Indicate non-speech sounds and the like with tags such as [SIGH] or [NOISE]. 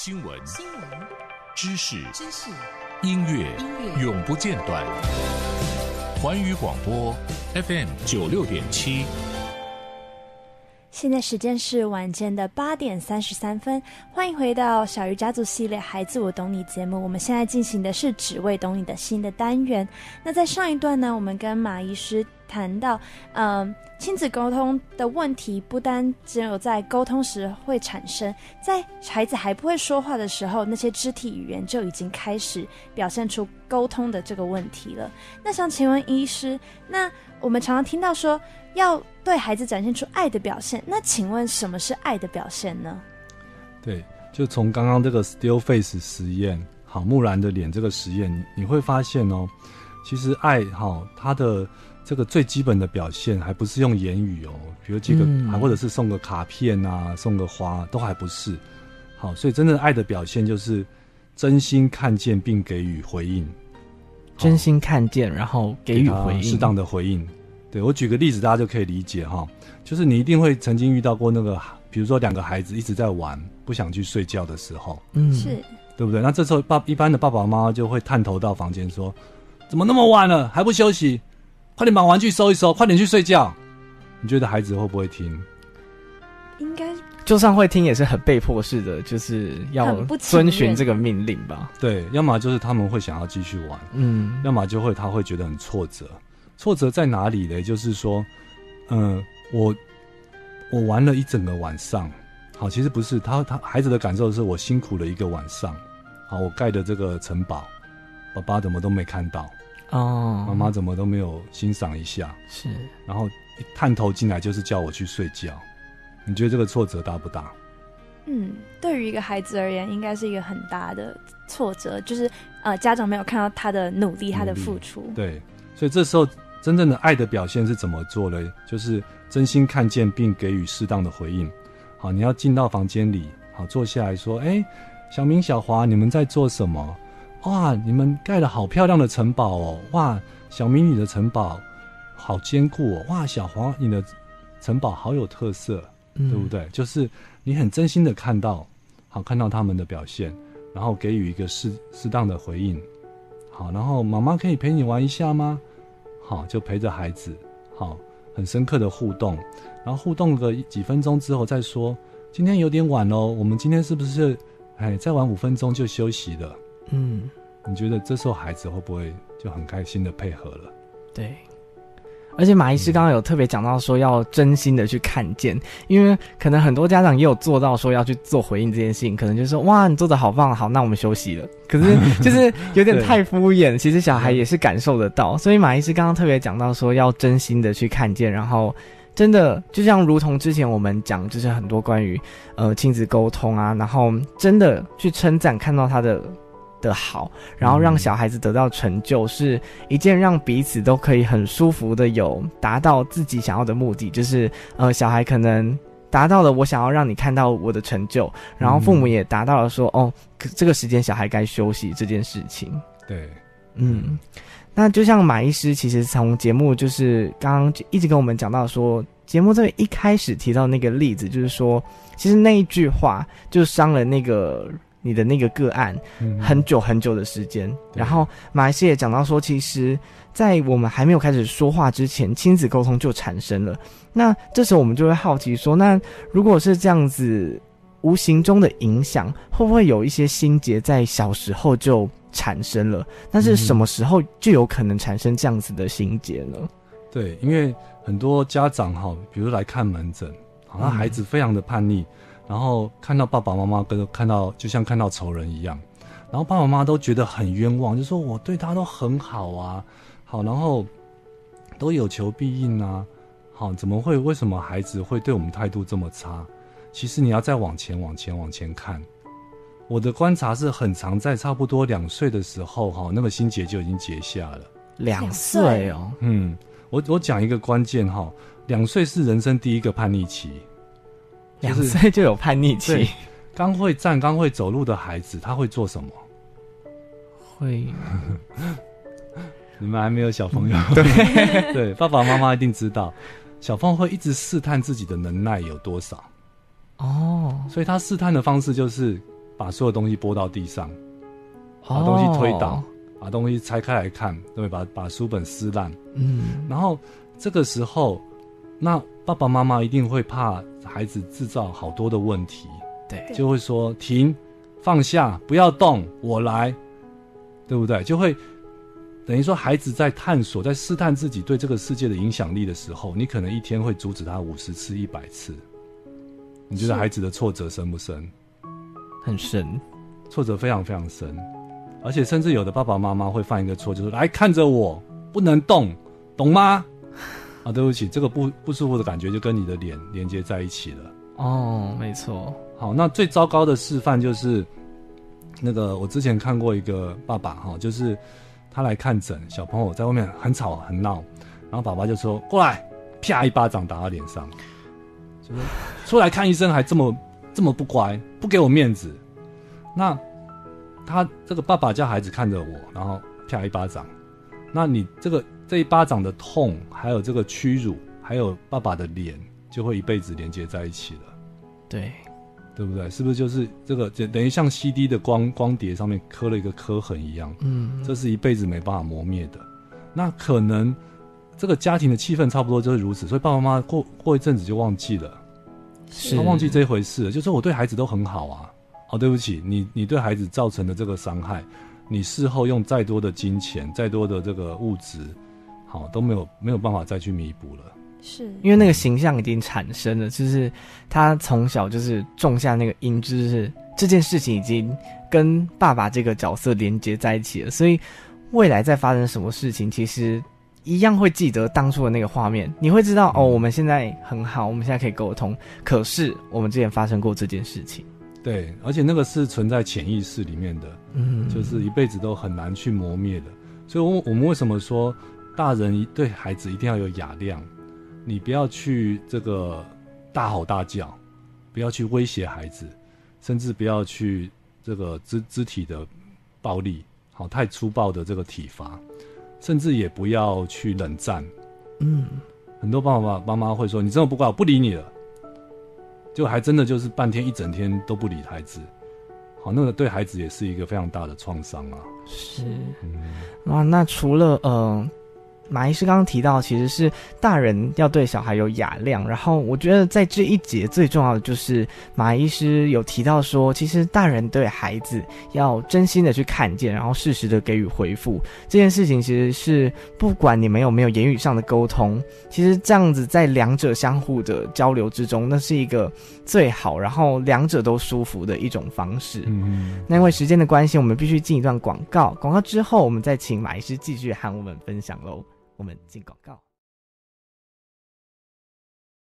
新闻、新闻、知识、知识、音乐、音乐永不间断。环宇广播 FM 九六点七。现在时间是晚间的八点三十三分，欢迎回到小鱼家族系列《孩子我懂你》节目。我们现在进行的是“只为懂你”的新的单元。那在上一段呢，我们跟马医师谈到，嗯、亲子沟通的问题不单只有在沟通时会产生，在孩子还不会说话的时候，那些肢体语言就已经开始表现出沟通的这个问题了。那想请问医师，那我们常常听到说，要对孩子展现出爱的表现，那请问什么是爱的表现呢？对，就从刚刚这个 still face 实验，好，木兰的脸这个实验，你会发现哦，其实爱哈，它的这个最基本的表现还不是用言语哦，比如这个，还、嗯、或者是送个卡片啊，送个花，都还不是。好，所以真正的爱的表现就是真心看见并给予回应，真心看见，然后给予回应，适当的回应。对，我举个例子，大家就可以理解哈，就是你一定会曾经遇到过那个，比如说两个孩子一直在玩，不想去睡觉的时候，嗯，是对不对？那这时候爸一般的爸爸妈妈就会探头到房间说：“怎么那么晚了还不休息？快点把玩具收一收，快点去睡觉。”你觉得孩子会不会听？应该就算会听，也是很被迫式的，就是要遵循这个命令吧？对，要么就是他们会想要继续玩，嗯，要么就会他会觉得很挫折。挫折在哪里呢？就是说，嗯、呃，我我玩了一整个晚上，好，其实不是他他孩子的感受是我辛苦了一个晚上，好，我盖的这个城堡，爸爸怎么都没看到。哦，妈妈怎么都没有欣赏一下，是，然后一探头进来就是叫我去睡觉，你觉得这个挫折大不大？嗯，对于一个孩子而言，应该是一个很大的挫折，就是呃，家长没有看到他的努力，他的付出，对，所以这时候。真正的爱的表现是怎么做呢？就是真心看见并给予适当的回应。好，你要进到房间里，好，坐下来说：“哎，小明、小华，你们在做什么？哇，你们盖了好漂亮的城堡哦！哇，小明，你的城堡好坚固哦！哇，小华，你的城堡好有特色，嗯、对不对？就是你很真心的看到，好，看到他们的表现，然后给予一个适适当的回应。好，然后妈妈可以陪你玩一下吗？”好，就陪着孩子，好，很深刻的互动，然后互动个几分钟之后再说，今天有点晚喽，我们今天是不是，哎，再玩五分钟就休息了？嗯，你觉得这时候孩子会不会就很开心的配合了？对。而且马医师刚刚有特别讲到说要真心的去看见，因为可能很多家长也有做到说要去做回应这件事情，可能就是说哇，你做的好棒，好，那我们休息了。可是 [LAUGHS] 就是有点太敷衍，其实小孩也是感受得到。所以马医师刚刚特别讲到说要真心的去看见，然后真的就像如同之前我们讲，就是很多关于呃亲子沟通啊，然后真的去称赞，看到他的。的好，然后让小孩子得到成就，嗯、是一件让彼此都可以很舒服的有达到自己想要的目的，就是呃，小孩可能达到了我想要让你看到我的成就，然后父母也达到了说、嗯、哦，这个时间小孩该休息这件事情。对，嗯，那就像马医师其实从节目就是刚刚一直跟我们讲到说，节目这一开始提到那个例子，就是说其实那一句话就伤了那个。你的那个个案，很久很久的时间。嗯、然后马来西亚也讲到说，其实，在我们还没有开始说话之前，亲子沟通就产生了。那这时候我们就会好奇说，那如果是这样子，无形中的影响，会不会有一些心结在小时候就产生了？但是什么时候就有可能产生这样子的心结呢？对，因为很多家长哈，比如来看门诊，好像孩子非常的叛逆。嗯然后看到爸爸妈妈跟看到就像看到仇人一样，然后爸爸妈妈都觉得很冤枉，就说我对他都很好啊，好，然后都有求必应啊，好，怎么会为什么孩子会对我们态度这么差？其实你要再往前往前往前看，我的观察是很常在差不多两岁的时候，哈，那个心结就已经结下了。两岁哦，嗯，我我讲一个关键哈，两岁是人生第一个叛逆期。两岁就有叛逆期，刚会站、刚会走路的孩子，他会做什么？会，[LAUGHS] 你们还没有小朋友？嗯、[LAUGHS] 对对，爸爸妈妈一定知道，小凤会一直试探自己的能耐有多少。哦，所以他试探的方式就是把所有东西拨到地上，把东西推倒，把东西拆开来看，对，把把书本撕烂。嗯，然后这个时候，那爸爸妈妈一定会怕孩子制造好多的问题，对，就会说停，放下，不要动，我来，对不对？就会等于说，孩子在探索，在试探自己对这个世界的影响力的时候，你可能一天会阻止他五十次、一百次。你觉得孩子的挫折深不深？很深，挫折非常非常深，而且甚至有的爸爸妈妈会犯一个错，就是来看着我，不能动，懂吗？啊，对不起，这个不不舒服的感觉就跟你的脸连接在一起了。哦，没错。好，那最糟糕的示范就是，那个我之前看过一个爸爸哈，就是他来看诊，小朋友在外面很吵很闹，然后爸爸就说过来，啪一巴掌打他脸上。就是出来看医生还这么这么不乖，不给我面子。那他这个爸爸叫孩子看着我，然后啪一巴掌。那你这个这一巴掌的痛，还有这个屈辱，还有爸爸的脸，就会一辈子连接在一起了。对，对不对？是不是就是这个等等于像 CD 的光光碟上面刻了一个刻痕一样？嗯，这是一辈子没办法磨灭的。那可能。这个家庭的气氛差不多就是如此，所以爸爸妈妈过过一阵子就忘记了，是他忘记这回事了。就说我对孩子都很好啊，哦，对不起，你你对孩子造成的这个伤害，你事后用再多的金钱、再多的这个物质，好都没有没有办法再去弥补了。是因为那个形象已经产生了，就是他从小就是种下那个因，就是这件事情已经跟爸爸这个角色连接在一起了，所以未来再发生什么事情，其实。一样会记得当初的那个画面，你会知道哦，我们现在很好，我们现在可以沟通。可是我们之前发生过这件事情，对，而且那个是存在潜意识里面的，嗯，就是一辈子都很难去磨灭的。所以，我我们为什么说大人对孩子一定要有雅量？你不要去这个大吼大叫，不要去威胁孩子，甚至不要去这个肢肢体的暴力，好，太粗暴的这个体罚。甚至也不要去冷战，嗯，很多爸爸妈妈会说：“你这么不乖，我不理你了。”就还真的就是半天一整天都不理孩子，好，那个对孩子也是一个非常大的创伤啊。是，哇，那除了呃。马医师刚刚提到，其实是大人要对小孩有雅量。然后我觉得在这一节最重要的就是马医师有提到说，其实大人对孩子要真心的去看见，然后适时的给予回复。这件事情其实是不管你们有没有言语上的沟通，其实这样子在两者相互的交流之中，那是一个最好，然后两者都舒服的一种方式。嗯，那因为时间的关系，我们必须进一段广告。广告之后，我们再请马医师继续和我们分享喽。我们进广告。